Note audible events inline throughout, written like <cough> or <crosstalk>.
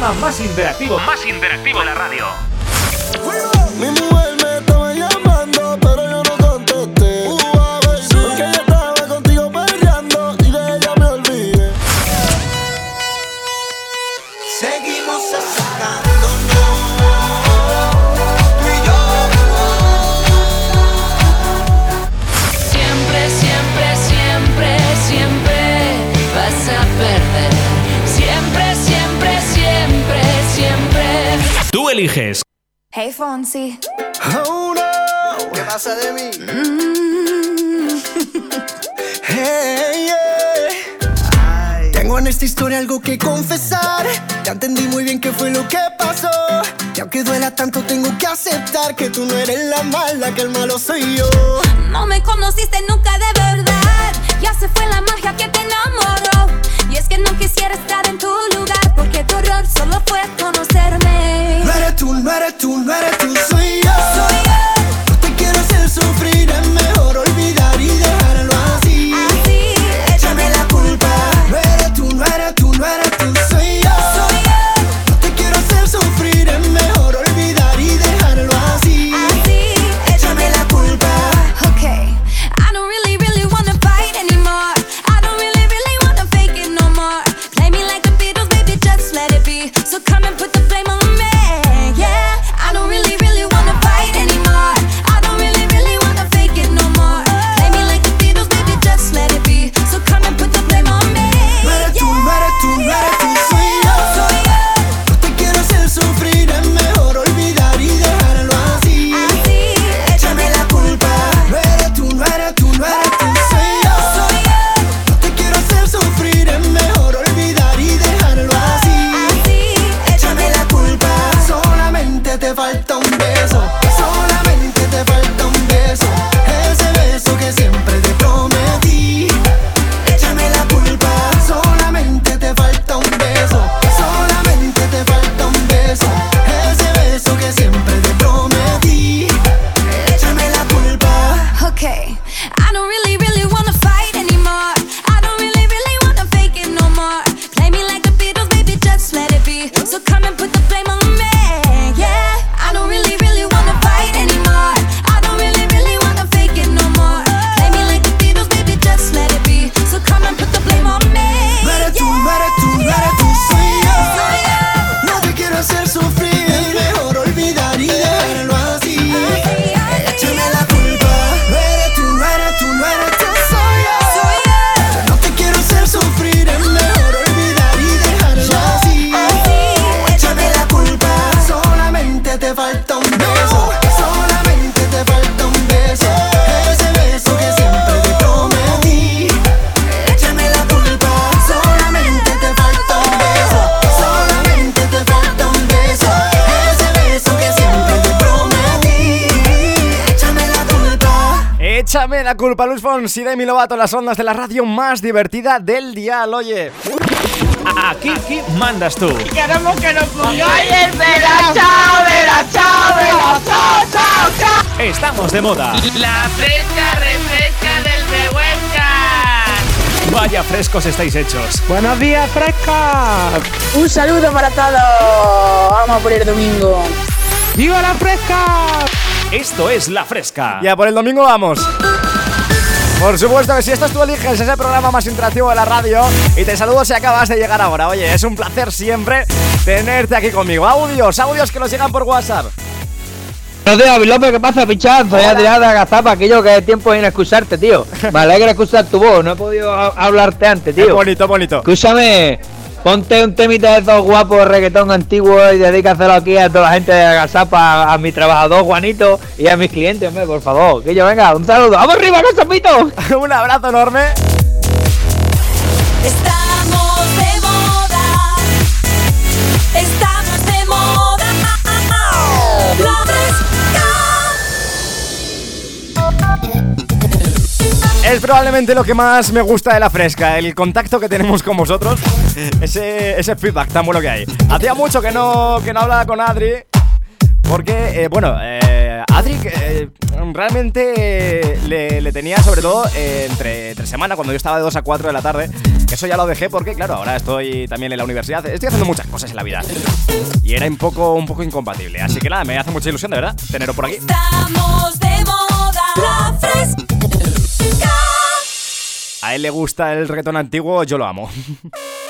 programa más interactivo, más interactivo de la radio. Eliges. Hey Fonsi. Oh no, ¿Qué pasa de mí? <laughs> hey, yeah. Tengo en esta historia algo que confesar. Ya entendí muy bien qué fue lo que pasó. Y aunque duela tanto, tengo que aceptar que tú no eres la mala, que el malo soy yo. No me conociste nunca de verdad. Ya se fue la magia que te enamoró. Y es que no quisiera estar en tu lugar. Porque tu error solo fue conocerme. No eres tú, no eres tú, no eres tú, soy yo. Soy yo. La culpa, Luis Fonsi de Mi Lovato, las ondas de la radio más divertida del dial, oye. Aquí, aquí mandas tú. Queremos que nos pongáis chao, vela, chao, chao, chao, chao. Estamos de moda. La fresca refresca del Behuesca. Vaya frescos estáis hechos. Buenos días, fresca. Un saludo para todos. Vamos por el domingo. ¡Viva la fresca! Esto es La Fresca. Ya por el domingo vamos. Por supuesto que si estás tú eliges ese programa más interactivo de la radio y te saludo si acabas de llegar ahora. Oye, es un placer siempre tenerte aquí conmigo. Audios, audios que nos llegan por WhatsApp. Buenos días, López, ¿qué pasa, pichazo? Ya tirado de agazapa, aquello que es tiempo sin excusarte, tío. <laughs> Me alegra escuchar tu voz, no he podido hablarte antes, tío. bonito, bonito. Escúchame, ponte un temita de esos guapos reggaetón antiguo y dedícaselo aquí a toda la gente de Agazapa, a, a mi trabajador Juanito y a mis clientes, hombre, por favor. Que yo venga, un saludo. ¡Vamos arriba, Agazapito! <laughs> un abrazo enorme. es probablemente lo que más me gusta de la fresca, el contacto que tenemos con vosotros, ese, ese feedback tan bueno que hay. Hacía mucho que no, que no hablaba con Adri, porque, eh, bueno, eh, Adri eh, realmente eh, le, tenía sobre todo entre, entre, semana, cuando yo estaba de 2 a 4 de la tarde. Eso ya lo dejé porque, claro, ahora estoy también en la universidad. Estoy haciendo muchas cosas en la vida. Y era un poco, un poco incompatible. Así que nada, me hace mucha ilusión, de verdad, tenerlo por aquí. Estamos de moda, la fresca. A él le gusta el retón antiguo, yo lo amo. <laughs>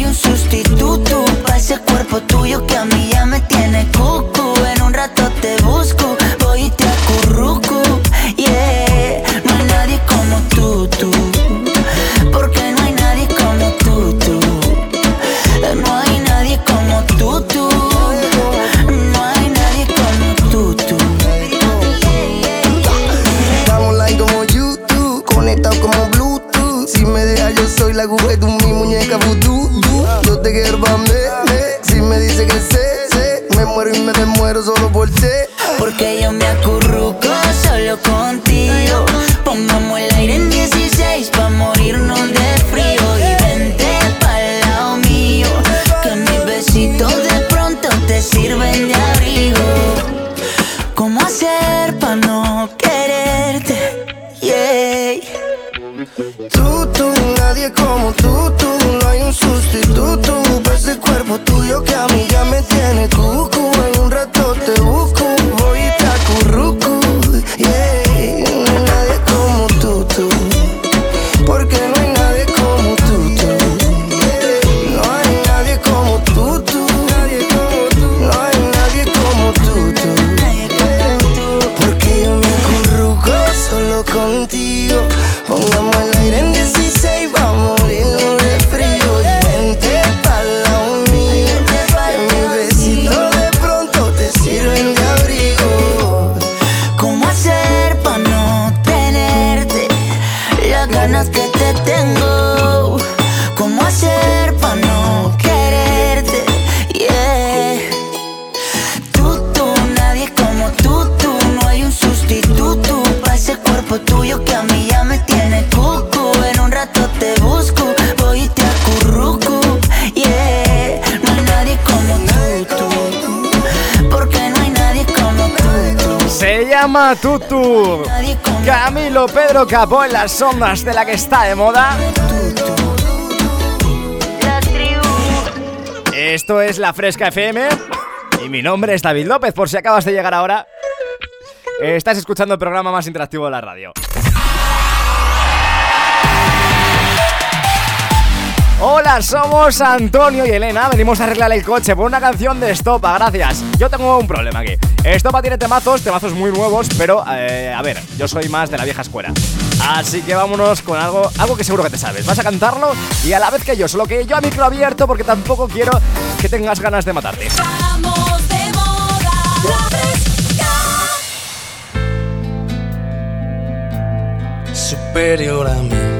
hay un sustituto para ese cuerpo tuyo que a mí ya me tiene cucu. En un rato te busco tú, tú, nadie como tú, tú. No hay un sustituto. Ves el cuerpo tuyo que a mí ya me tiene cucu. En un rato te busco, voy y te acurruco. Llama Tutu. Camilo Pedro Capó en las ondas de la que está de moda. Esto es La Fresca FM. Y mi nombre es David López, por si acabas de llegar ahora. Estás escuchando el programa más interactivo de la radio. Hola, somos Antonio y Elena. Venimos a arreglar el coche por una canción de Estopa, gracias. Yo tengo un problema aquí. Estopa tiene temazos, temazos muy nuevos, pero eh, a ver, yo soy más de la vieja escuela. Así que vámonos con algo, algo que seguro que te sabes. Vas a cantarlo y a la vez que yo, solo que yo a micro abierto porque tampoco quiero que tengas ganas de matarte. Vamos de moda, la fresca. superior a mí.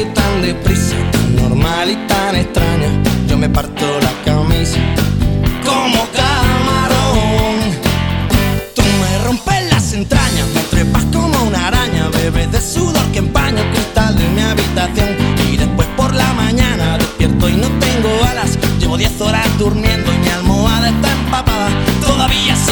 tan deprisa, tan normal y tan extraña. Yo me parto la camisa como camarón. Tú me rompes las entrañas, me trepas como una araña, bebes de sudor que empaña el cristal de mi habitación. Y después por la mañana despierto y no tengo alas. Llevo 10 horas durmiendo y mi almohada está empapada. Todavía ha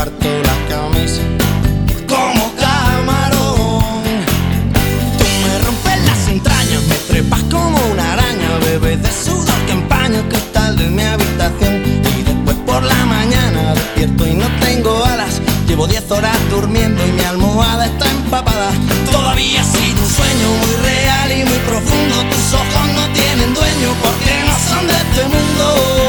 parto la camisa como camarón. Tú me rompes las entrañas, me trepas como una araña, bebes de sudor que empaña el cristal de mi habitación. Y después por la mañana despierto y no tengo alas. Llevo 10 horas durmiendo y mi almohada está empapada. Todavía ha sido un sueño muy real y muy profundo. Tus ojos no tienen dueño porque no son de este mundo.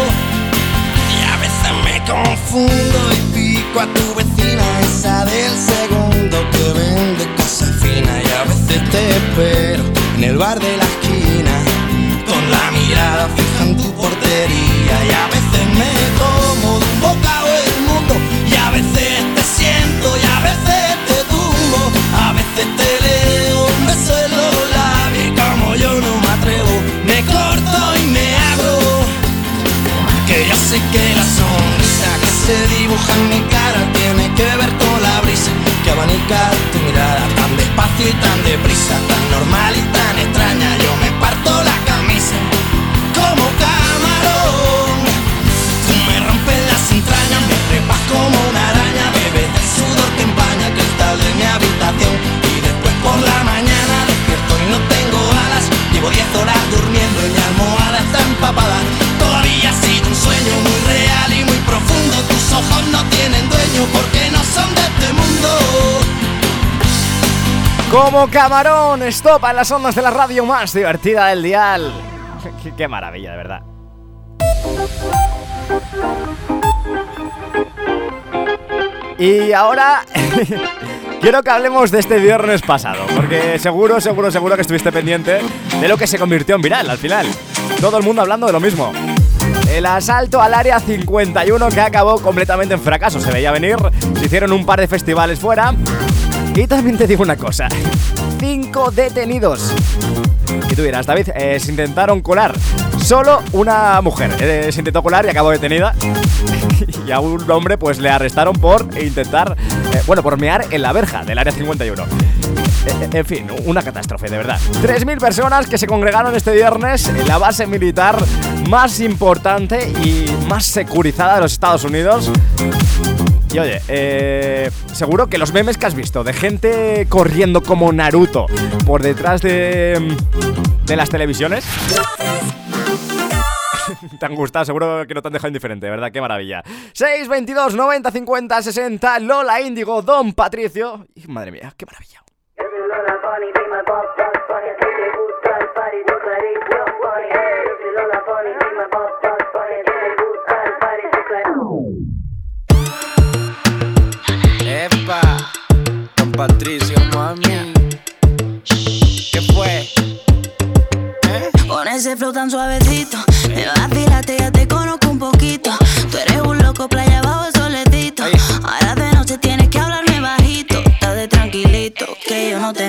Confundo y pico a tu vecina, esa del segundo que vende cosas finas. Y a veces te espero en el bar de la esquina, con la mirada fija en tu portería. Y a veces Como camarón, stop en las ondas de la radio más divertida del dial. <laughs> qué maravilla, de verdad. Y ahora <laughs> quiero que hablemos de este viernes pasado, porque seguro, seguro, seguro que estuviste pendiente de lo que se convirtió en viral al final. Todo el mundo hablando de lo mismo. El asalto al área 51 que acabó completamente en fracaso, se veía venir, se hicieron un par de festivales fuera. Y también te digo una cosa, cinco detenidos. Y tú dirás, David, eh, se intentaron colar. Solo una mujer eh, se intentó colar y acabó detenida. <laughs> y a un hombre pues le arrestaron por intentar, eh, bueno, por mear en la verja del área 51. Eh, En fin, una catástrofe, de verdad. 3.000 personas que se congregaron este viernes en la base militar más importante y más securizada de los Estados Unidos. Y oye, eh, seguro que los memes que has visto de gente corriendo como Naruto por detrás de, de las televisiones te han gustado, seguro que no te han dejado indiferente, ¿verdad? Qué maravilla. 6, 22, 90, 50, 60, Lola Índigo, Don Patricio. Madre mía, qué maravilla. Patricio, mami. ¿Qué fue? Con ese flow tan suavecito, me vacilaste, ya te conozco un poquito. Tú eres un loco, playa abajo, soletito. Ahora de noche tienes que hablarme bajito. Estás de tranquilito, que yo no te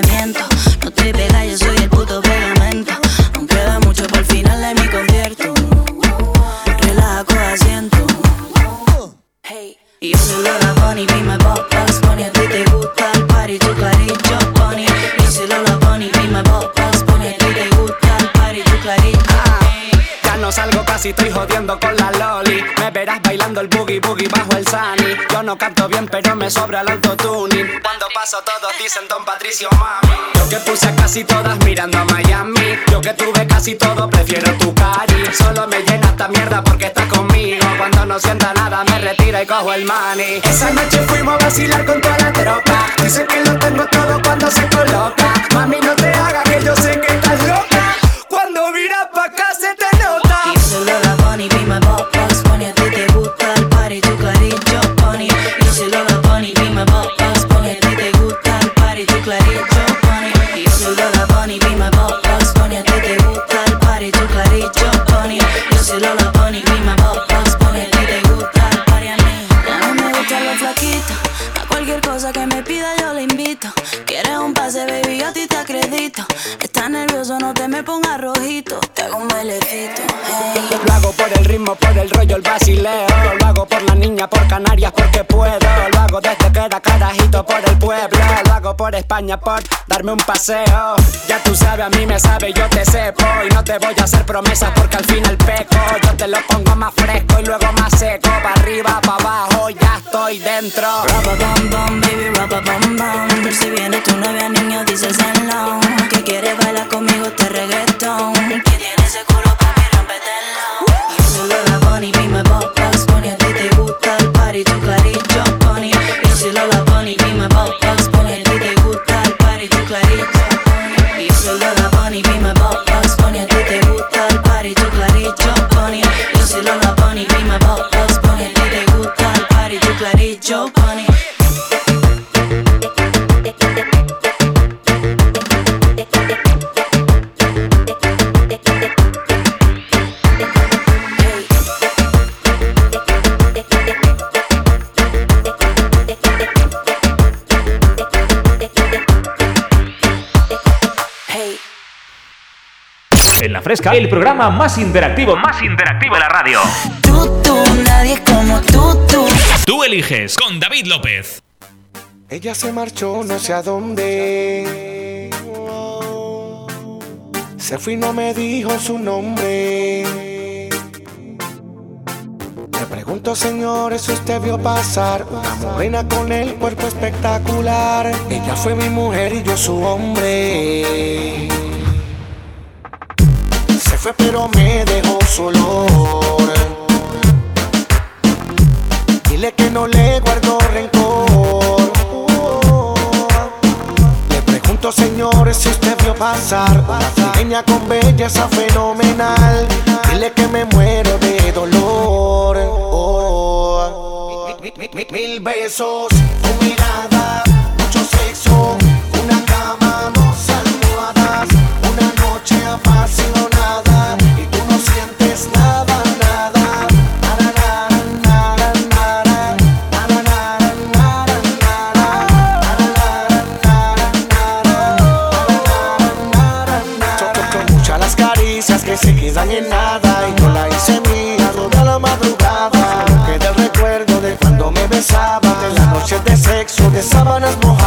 casi, estoy jodiendo con la loli. Me verás bailando el boogie boogie bajo el sunny. Yo no canto bien, pero me sobra el autotuning. Cuando paso todos dicen Don Patricio mami. Yo que puse a casi todas mirando a Miami. Yo que tuve casi todo, prefiero tu cari. Solo me llena esta mierda porque estás conmigo. Cuando no sienta nada, me retira y cojo el money. Esa noche fuimos a vacilar con toda la tropa. Dicen que lo tengo todo cuando se coloca. Mami, no te hagas que yo sé que estás loca. Hago por el rollo, el basileo. Lo hago por la niña, por Canarias, porque puedo. Lo hago desde que era carajito por el pueblo. Lo hago por España, por darme un paseo. Ya tú sabes, a mí me sabe, yo te sepo. Y no te voy a hacer promesas porque al final peco. Yo te lo pongo más fresco y luego más seco. Pa' arriba, pa' abajo, ya estoy dentro. Rubber bum bum, baby, rubber bum bum. Si viene tu novia, niño, dices hello. Que quieres bailar conmigo este reggaetón. Fresca, el programa más interactivo, más interactivo de la radio. Tú, tú, nadie como tú, tú. Tú eliges con David López. Ella se marchó no sé a dónde. Se fue y no me dijo su nombre. Le pregunto, señores, si usted vio pasar una morena con el cuerpo espectacular. Ella fue mi mujer y yo su hombre. Fue pero me dejó su olor. Dile que no le guardo rencor. Le pregunto señores, si usted vio pasar una trigueña con belleza fenomenal, dile que me muero de dolor. Oh. Mil besos, tu mirada, mucho sexo, quedan en nada Y yo la hice mía toda la madrugada. Que del recuerdo de cuando me besaba De las noches de sexo, de sábanas mojadas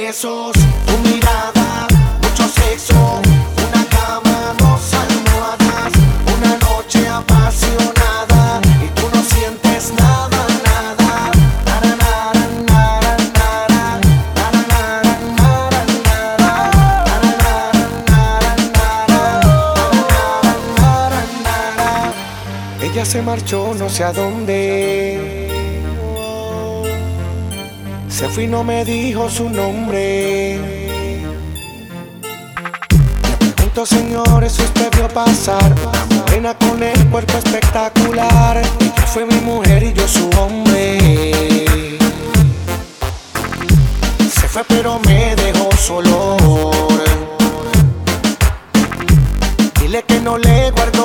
besos Tu mirada, mucho sexo Una cama, dos almohadas Una noche apasionada Y tú no sientes nada, nada Nada, nada, nada, nada Nada, nada, nada, nada Ella se marchó no sé a dónde Se fue y no me dijo su nombre. Pregunto señores usted vio pasar. Una morena con el cuerpo espectacular. Fue mi mujer y yo su hombre. Se fue pero me dejó solo. Dile que no le guardo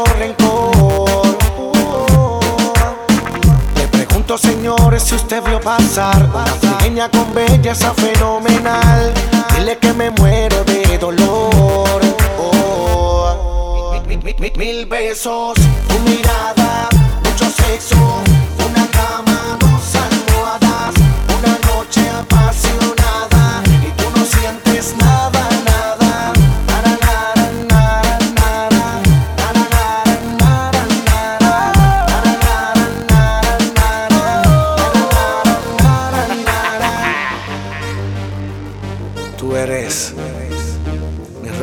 señores, si usted vio pasar una trigueña con belleza fenomenal. Dile que me muero de dolor. Oh. Mil, mil, mil, mil besos, tu mirada, mucho sexo, una cama, dos almohadas, una noche apasionada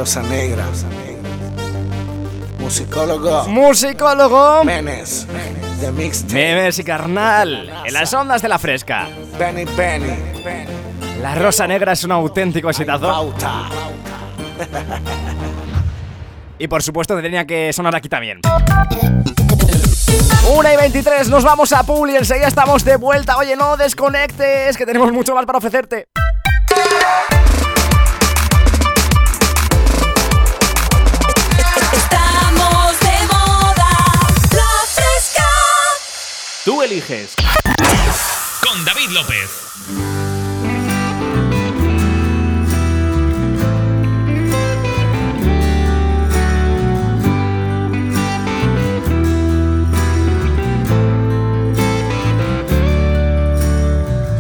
rosa negra, musicólogo Musicólogo. Menes, de mixtape. Memes y carnal. En las ondas de la fresca. Benny Benny, La rosa negra es un auténtico exitazo. <laughs> Y por supuesto tenía que sonar aquí también. 1 y 23, nos vamos a y enseguida estamos de vuelta. Oye, no desconectes, que tenemos mucho más para ofrecerte. Tú eliges. Con David López.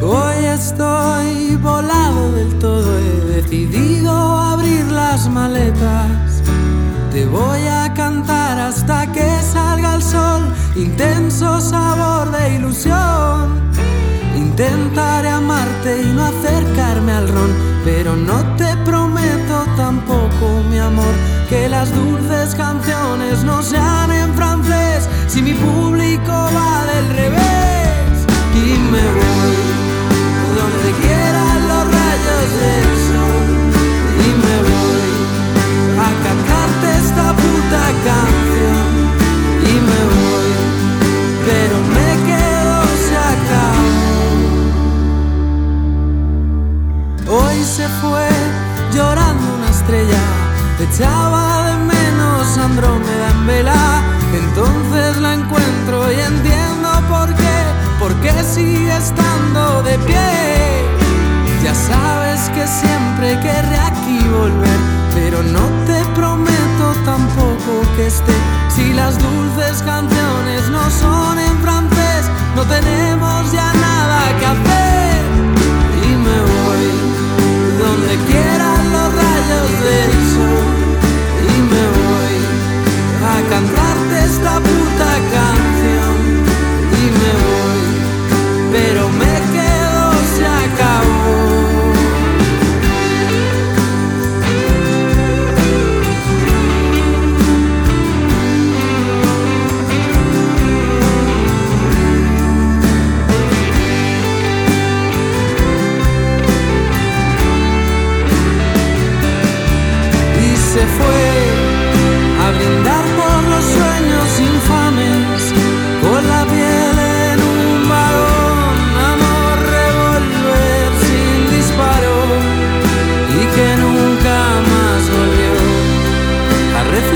Hoy estoy volado del todo, he decidido abrir las maletas. Te voy a cantar hasta que salga el sol, intenso sabor de ilusión. Intentaré amarte y no acercarme al ron, pero no te prometo tampoco, mi amor, que las dulces canciones no sean en francés si mi público va del revés. Y me voy donde quieran los rayos del esta canción y me voy, pero me quedo se acabó. Hoy se fue llorando una estrella, echaba de menos Andrómeda en vela. Entonces la encuentro y entiendo por qué, porque sigue estando de pie. Ya sabes que siempre querré aquí volver, pero no te prometo tampoco Si las dulces canciones no son en francés, no tenemos ya nada que hacer. Y me voy donde quieran los rayos del sol. Y me voy a cantarte esta puta canción.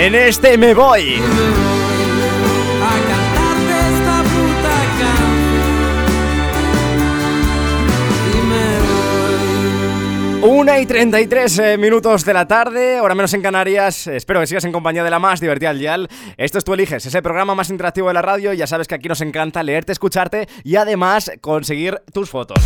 En este me voy. Una y 33 eh, minutos de la tarde, ahora menos en Canarias. Espero que sigas en compañía de la más divertida al dial. Esto es Tú Eliges, es el programa más interactivo de la radio. Ya sabes que aquí nos encanta leerte, escucharte y además conseguir tus fotos.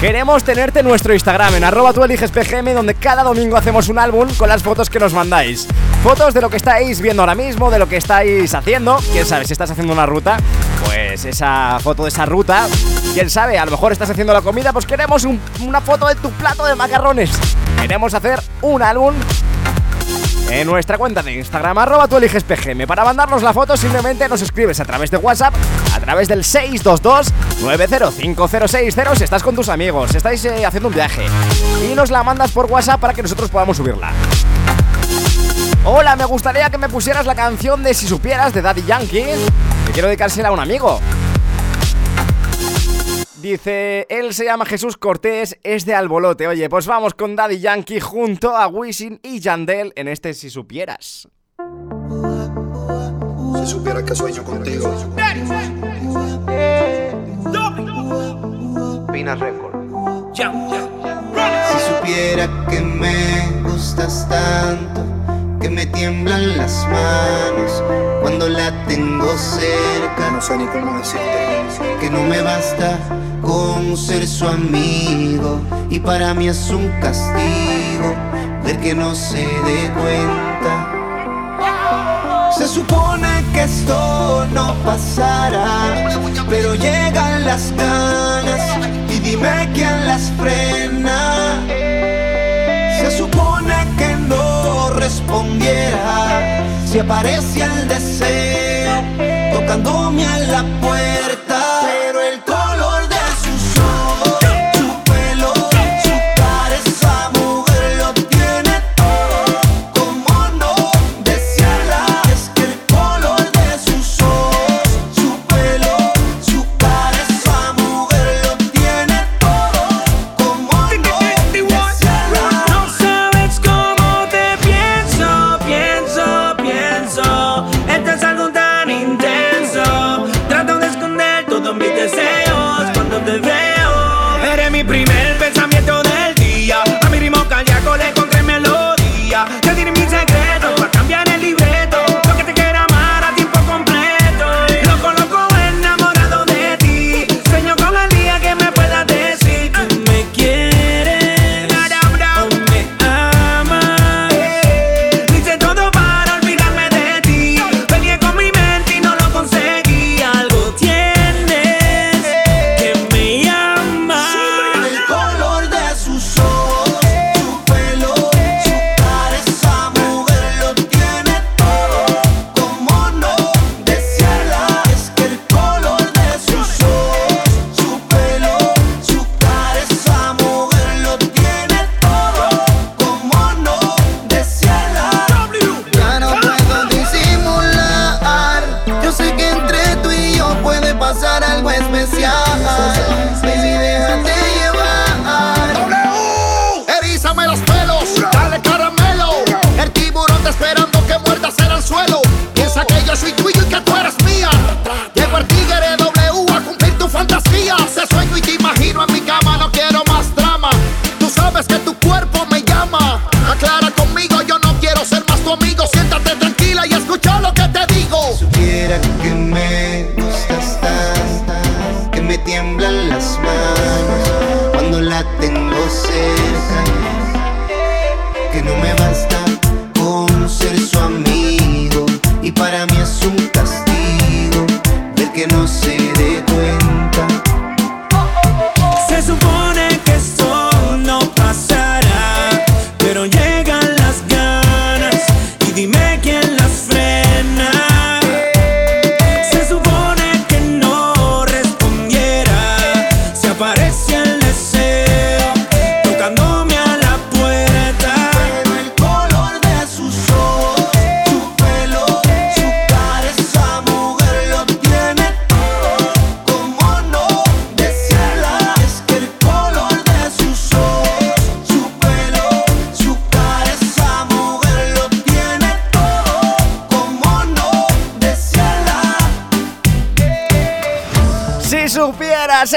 Queremos tenerte en nuestro Instagram, en arroba tú PGM, donde cada domingo hacemos un álbum con las fotos que nos mandáis. Fotos de lo que estáis viendo ahora mismo, de lo que estáis haciendo. Quién sabe, si estás haciendo una ruta, pues esa foto de esa ruta. Quién sabe, a lo mejor estás haciendo la comida, pues queremos un- una foto de tu plato de macarrones. Queremos hacer un álbum en nuestra cuenta de Instagram, arroba tú eliges PGM. Para mandarnos la foto simplemente nos escribes a través de WhatsApp, a través del 622-905060 si estás con tus amigos, estáis eh, haciendo un viaje. Y nos la mandas por WhatsApp para que nosotros podamos subirla. Hola, me gustaría que me pusieras la canción de Si supieras de Daddy Yankee. Que quiero dedicársela a un amigo. Dice, él se llama Jesús Cortés, es de Albolote. Oye, pues vamos con Daddy Yankee junto a Wisin y Yandel en este Si supieras. Si supiera que sueño contigo. Pina Record. Si supiera que me gustas tanto, que me tiemblan las manos cuando la tengo cerca. No sé ni cómo decirte. Que no me basta con ser su amigo y para mí es un castigo ver que no se dé cuenta. Se supone que esto no pasará, pero llegan las ganas y dime quién las frena. Se supone que no respondiera si aparece el deseo tocándome a la puerta.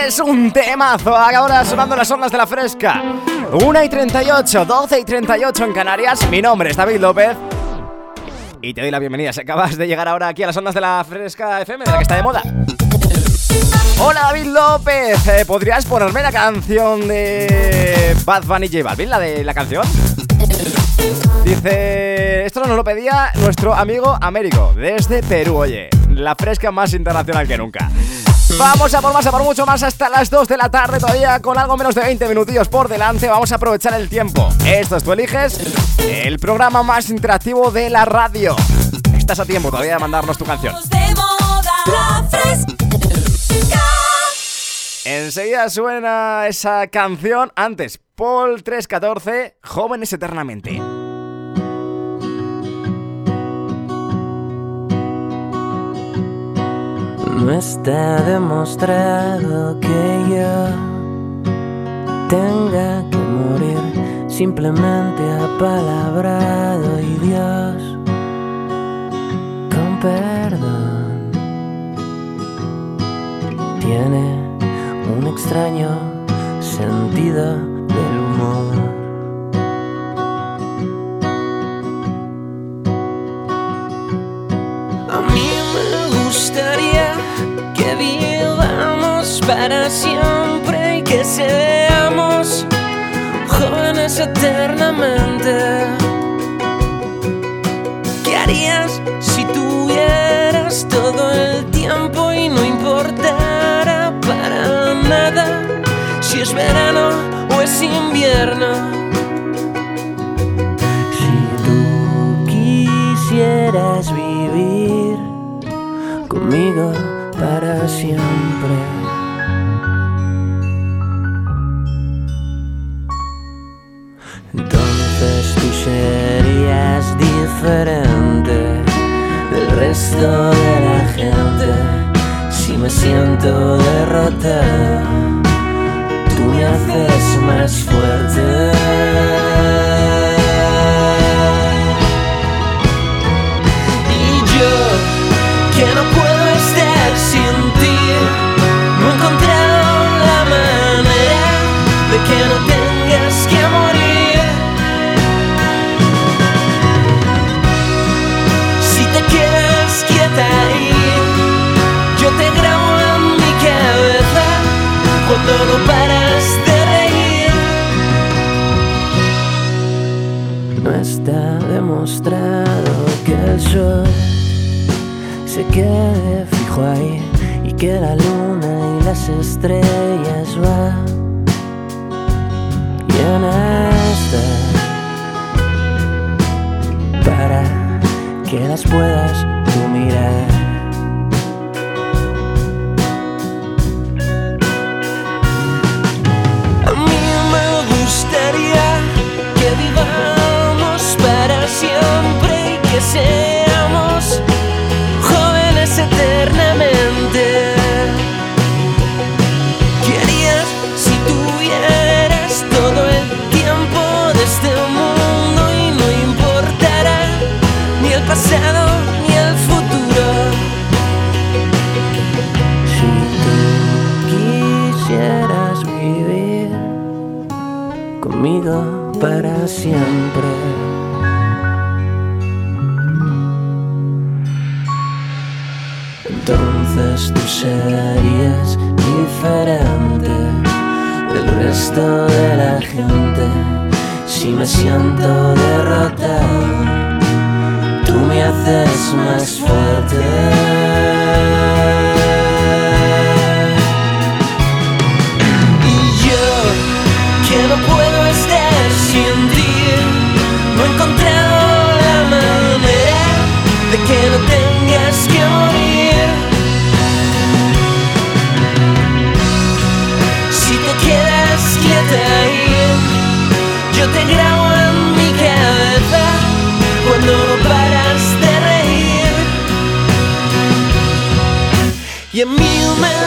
Es un temazo. Ahora sonando las ondas de la fresca. 1 y 38, 12 y 38 en Canarias. Mi nombre es David López. Y te doy la bienvenida si acabas de llegar ahora aquí a las ondas de la fresca FM, de la que está de moda. Hola David López, eh, ¿podrías ponerme la canción de Bad Bunny J Balvin, la de la canción? Dice, esto nos lo pedía nuestro amigo Américo, desde Perú, oye, la fresca más internacional que nunca. Vamos a por más, a por mucho más hasta las 2 de la tarde todavía con algo menos de 20 minutillos por delante. Vamos a aprovechar el tiempo. Esto es Tú Eliges, el programa más interactivo de la radio. Estás a tiempo todavía de mandarnos tu canción. Enseguida suena esa canción. Antes, Paul 314, Jóvenes Eternamente. No está demostrado que yo tenga que morir, simplemente apalabrado y Dios con perdón tiene un extraño sentido para siempre y que seamos jóvenes eternamente. ¿Qué harías si tuvieras todo el tiempo y no importara para nada si es verano o es invierno? Si tú quisieras vivir conmigo para siempre. Diferente del resto de la gente. Si me siento derrotado, tú me haces más fuerte. Quede fijo ahí y que la luna y las estrellas van y en para que las puedas tú mirar. A mí me gustaría que vivamos para siempre y que seamos siempre. Entonces tú serías diferente del resto de la gente. Si me siento derrotado, tú me haces más fuerte. Y a mí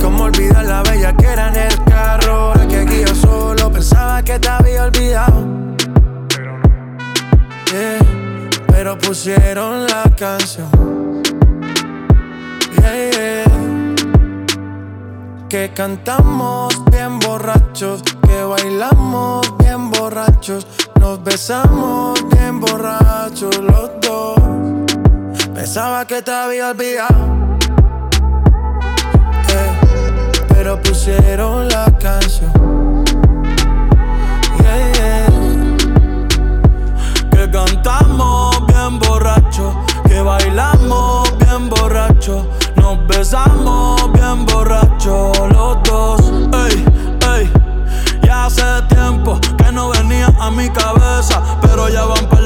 Como olvidar la bella que era en el carro. Ahora que aquí yo solo pensaba que te había olvidado. Yeah, pero pusieron la canción. Yeah, yeah. Que cantamos bien borrachos, que bailamos bien borrachos, nos besamos bien borrachos los dos. Pensaba que te había olvidado, pero pusieron la canción. Que cantamos bien borracho, que bailamos bien borracho, nos besamos bien borracho los dos. Ey, ey, ya hace tiempo que no venía a mi cabeza, pero ya van par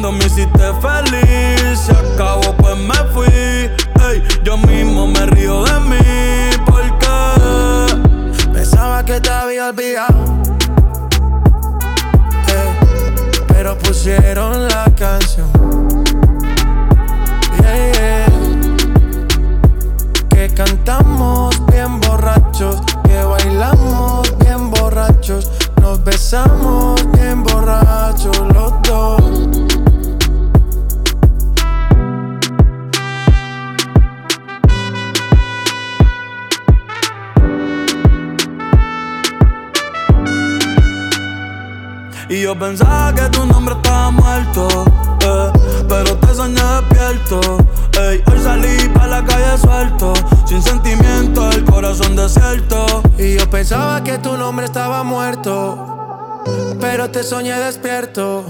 cuando me hiciste feliz, se acabó pues me fui, yo mismo me río de mí porque Pensaba que te había olvidado. Eh, pero pusieron la canción. Yeah, yeah. Que cantamos bien borrachos, que bailamos bien borrachos, nos besamos bien borrachos los dos. Y yo pensaba que tu nombre estaba muerto, eh, pero te soñé despierto. Ey, hoy salí pa' la calle suelto, sin sentimiento, el corazón desierto. Y yo pensaba que tu nombre estaba muerto, pero te soñé despierto.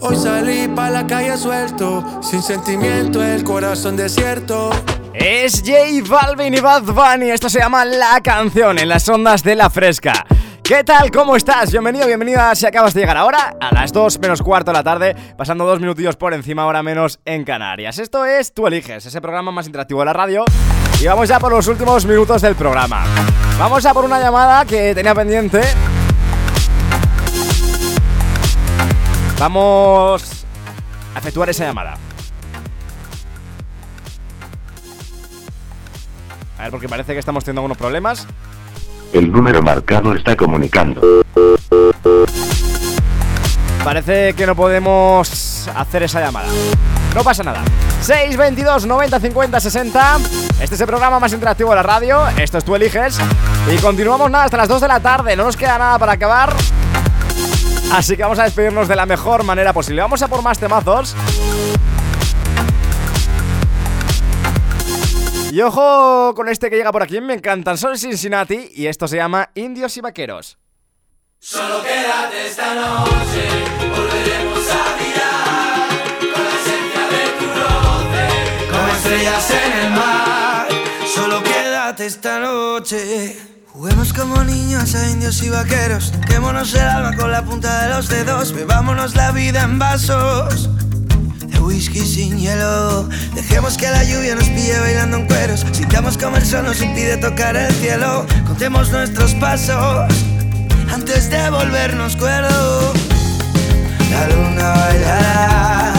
Hoy salí pa' la calle suelto, sin sentimiento, el corazón desierto. Es J Balvin y Bad Bunny. Esto se llama La Canción en las ondas de la fresca. ¿Qué tal? ¿Cómo estás? Bienvenido, bienvenida si acabas de llegar ahora a las 2 menos cuarto de la tarde, pasando dos minutillos por encima, ahora menos en Canarias. Esto es Tú Eliges, ese programa más interactivo de la radio. Y vamos ya por los últimos minutos del programa. Vamos a por una llamada que tenía pendiente. Vamos a efectuar esa llamada. A ver, porque parece que estamos teniendo algunos problemas. El número marcado está comunicando. Parece que no podemos hacer esa llamada. No pasa nada. 622 90 50 60. Este es el programa más interactivo de la radio. Esto es Tú Eliges. Y continuamos nada hasta las 2 de la tarde. No nos queda nada para acabar. Así que vamos a despedirnos de la mejor manera posible. Vamos a por más temazos. <laughs> Y ojo con este que llega por aquí, me encantan. Son Cincinnati y esto se llama Indios y Vaqueros. Solo quédate esta noche, volveremos a mirar con la esencia de tu roce, como estrellas en el mar. Solo quédate esta noche. Juguemos como niños a indios y vaqueros. Quémonos el alma con la punta de los dedos. Bebámonos la vida en vasos whisky sin hielo. Dejemos que la lluvia nos pille bailando en cueros. Sintamos como el sol nos impide tocar el cielo. Contemos nuestros pasos antes de volvernos cuerdos. La luna bailará,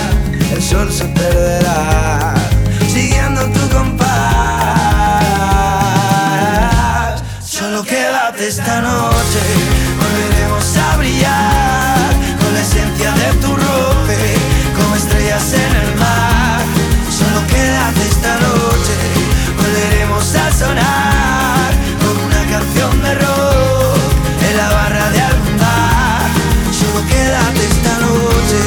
el sol se perderá, siguiendo tu compás. Solo quédate esta noche, volveremos a brillar con la esencia de tu roce, en el mar. Solo quédate esta noche, volveremos a sonar con una canción de rock en la barra de algún bar. Solo quédate esta noche.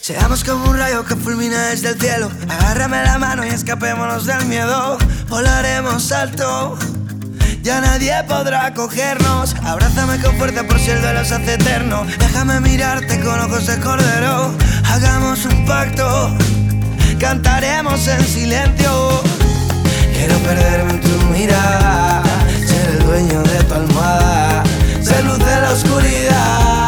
Seamos como un rayo que fulmina desde el cielo. Agárrame la mano y escapémonos del miedo. Volaremos alto. Ya nadie podrá cogernos. Abrázame con fuerza por si el duelo se hace eterno. Déjame mirarte con ojos de cordero. Hagamos un pacto. Cantaremos en silencio. Quiero perderme en tu mirada. Ser el dueño de tu almohada. Ser luz de la oscuridad.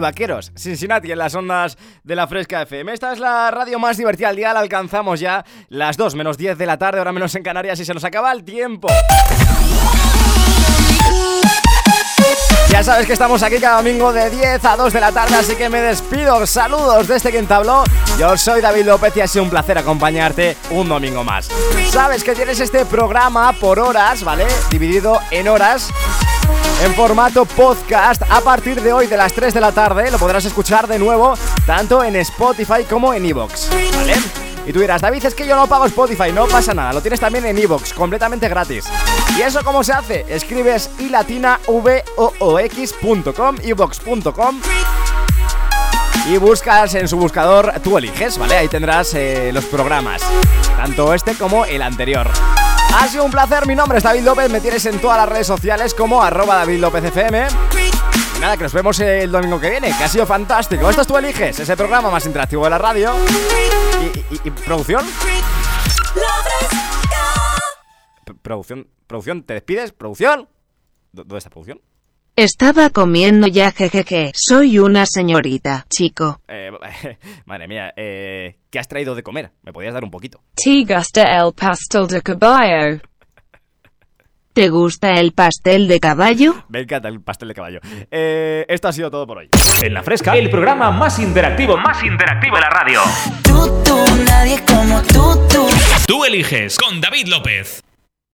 Vaqueros. Cincinnati en las ondas de la Fresca FM. Esta es la radio más divertida del día. La alcanzamos ya las 2 menos 10 de la tarde, ahora menos en Canarias y se nos acaba el tiempo. Ya sabes que estamos aquí cada domingo de 10 a 2 de la tarde, así que me despido. Saludos desde quien te habló. Yo soy David López y ha sido un placer acompañarte un domingo más. Sabes que tienes este programa por horas, ¿vale? Dividido en horas en formato podcast a partir de hoy de las 3 de la tarde. Lo podrás escuchar de nuevo tanto en Spotify como en Evox. Y tú dirás, David, es que yo no pago Spotify, no pasa nada, lo tienes también en Evox, completamente gratis. ¿Y eso cómo se hace? Escribes ilatinavoox.com, evox.com y buscas en su buscador, tú eliges, ¿vale? Ahí tendrás eh, los programas, tanto este como el anterior. Ha sido un placer, mi nombre es David López, me tienes en todas las redes sociales como arroba David López FM. Y nada, que nos vemos el domingo que viene, que ha sido fantástico. Esto es Tú Eliges, ese programa más interactivo de la radio. ¿Y, y- producción? Producción, producción, ¿te despides? ¿Producción? ¿Dó- ¿Dónde está producción? Estaba comiendo ya, jejeje. Soy una señorita, chico. Eh, <laughs> madre mía, eh, ¿qué has traído de comer? ¿Me podías dar un poquito? ¿Te gusta el pastel de caballo? ¿Te gusta el pastel de caballo? Me encanta el pastel de caballo. Eh, esto ha sido todo por hoy. En la fresca, el programa más interactivo, más interactivo de la radio. Tú, nadie como tú, tú. Tú eliges con David López.